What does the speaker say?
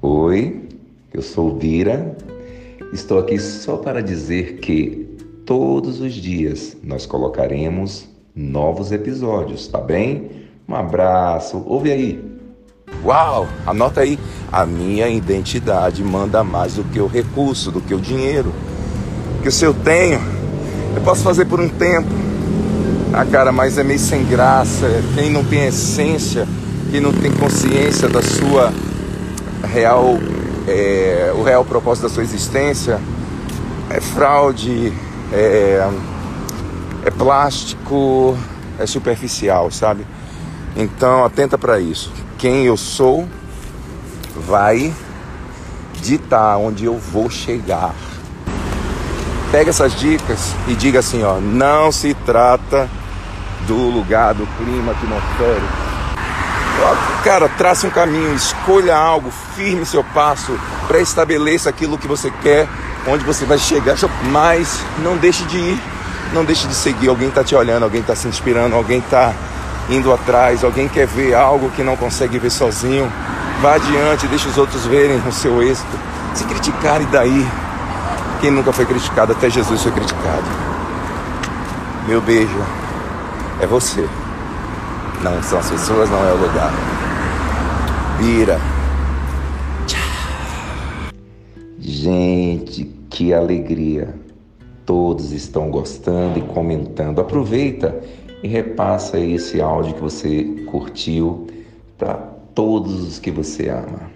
Oi, eu sou Vira. Estou aqui só para dizer que todos os dias nós colocaremos novos episódios, tá bem? Um abraço. Ouve aí. Uau, anota aí. A minha identidade manda mais do que o recurso, do que o dinheiro. Que se eu tenho, eu posso fazer por um tempo. Ah, cara, mas é meio sem graça. Quem não tem essência, quem não tem consciência da sua real, é, o real propósito da sua existência, é fraude, é, é plástico, é superficial, sabe? Então atenta para isso. Quem eu sou vai ditar onde eu vou chegar. Pega essas dicas e diga assim, ó, não se trata do lugar, do clima atmosférico. Cara, trace um caminho, escolha algo, firme seu passo, pré-estabeleça aquilo que você quer, onde você vai chegar, mas não deixe de ir, não deixe de seguir. Alguém está te olhando, alguém está se inspirando, alguém está indo atrás, alguém quer ver algo que não consegue ver sozinho. Vá adiante, deixe os outros verem o seu êxito. Se criticar e daí, quem nunca foi criticado, até Jesus foi criticado. Meu beijo é você. Não são as pessoas, não é o lugar. Vira. Gente, que alegria! Todos estão gostando e comentando. Aproveita e repassa esse áudio que você curtiu para todos os que você ama.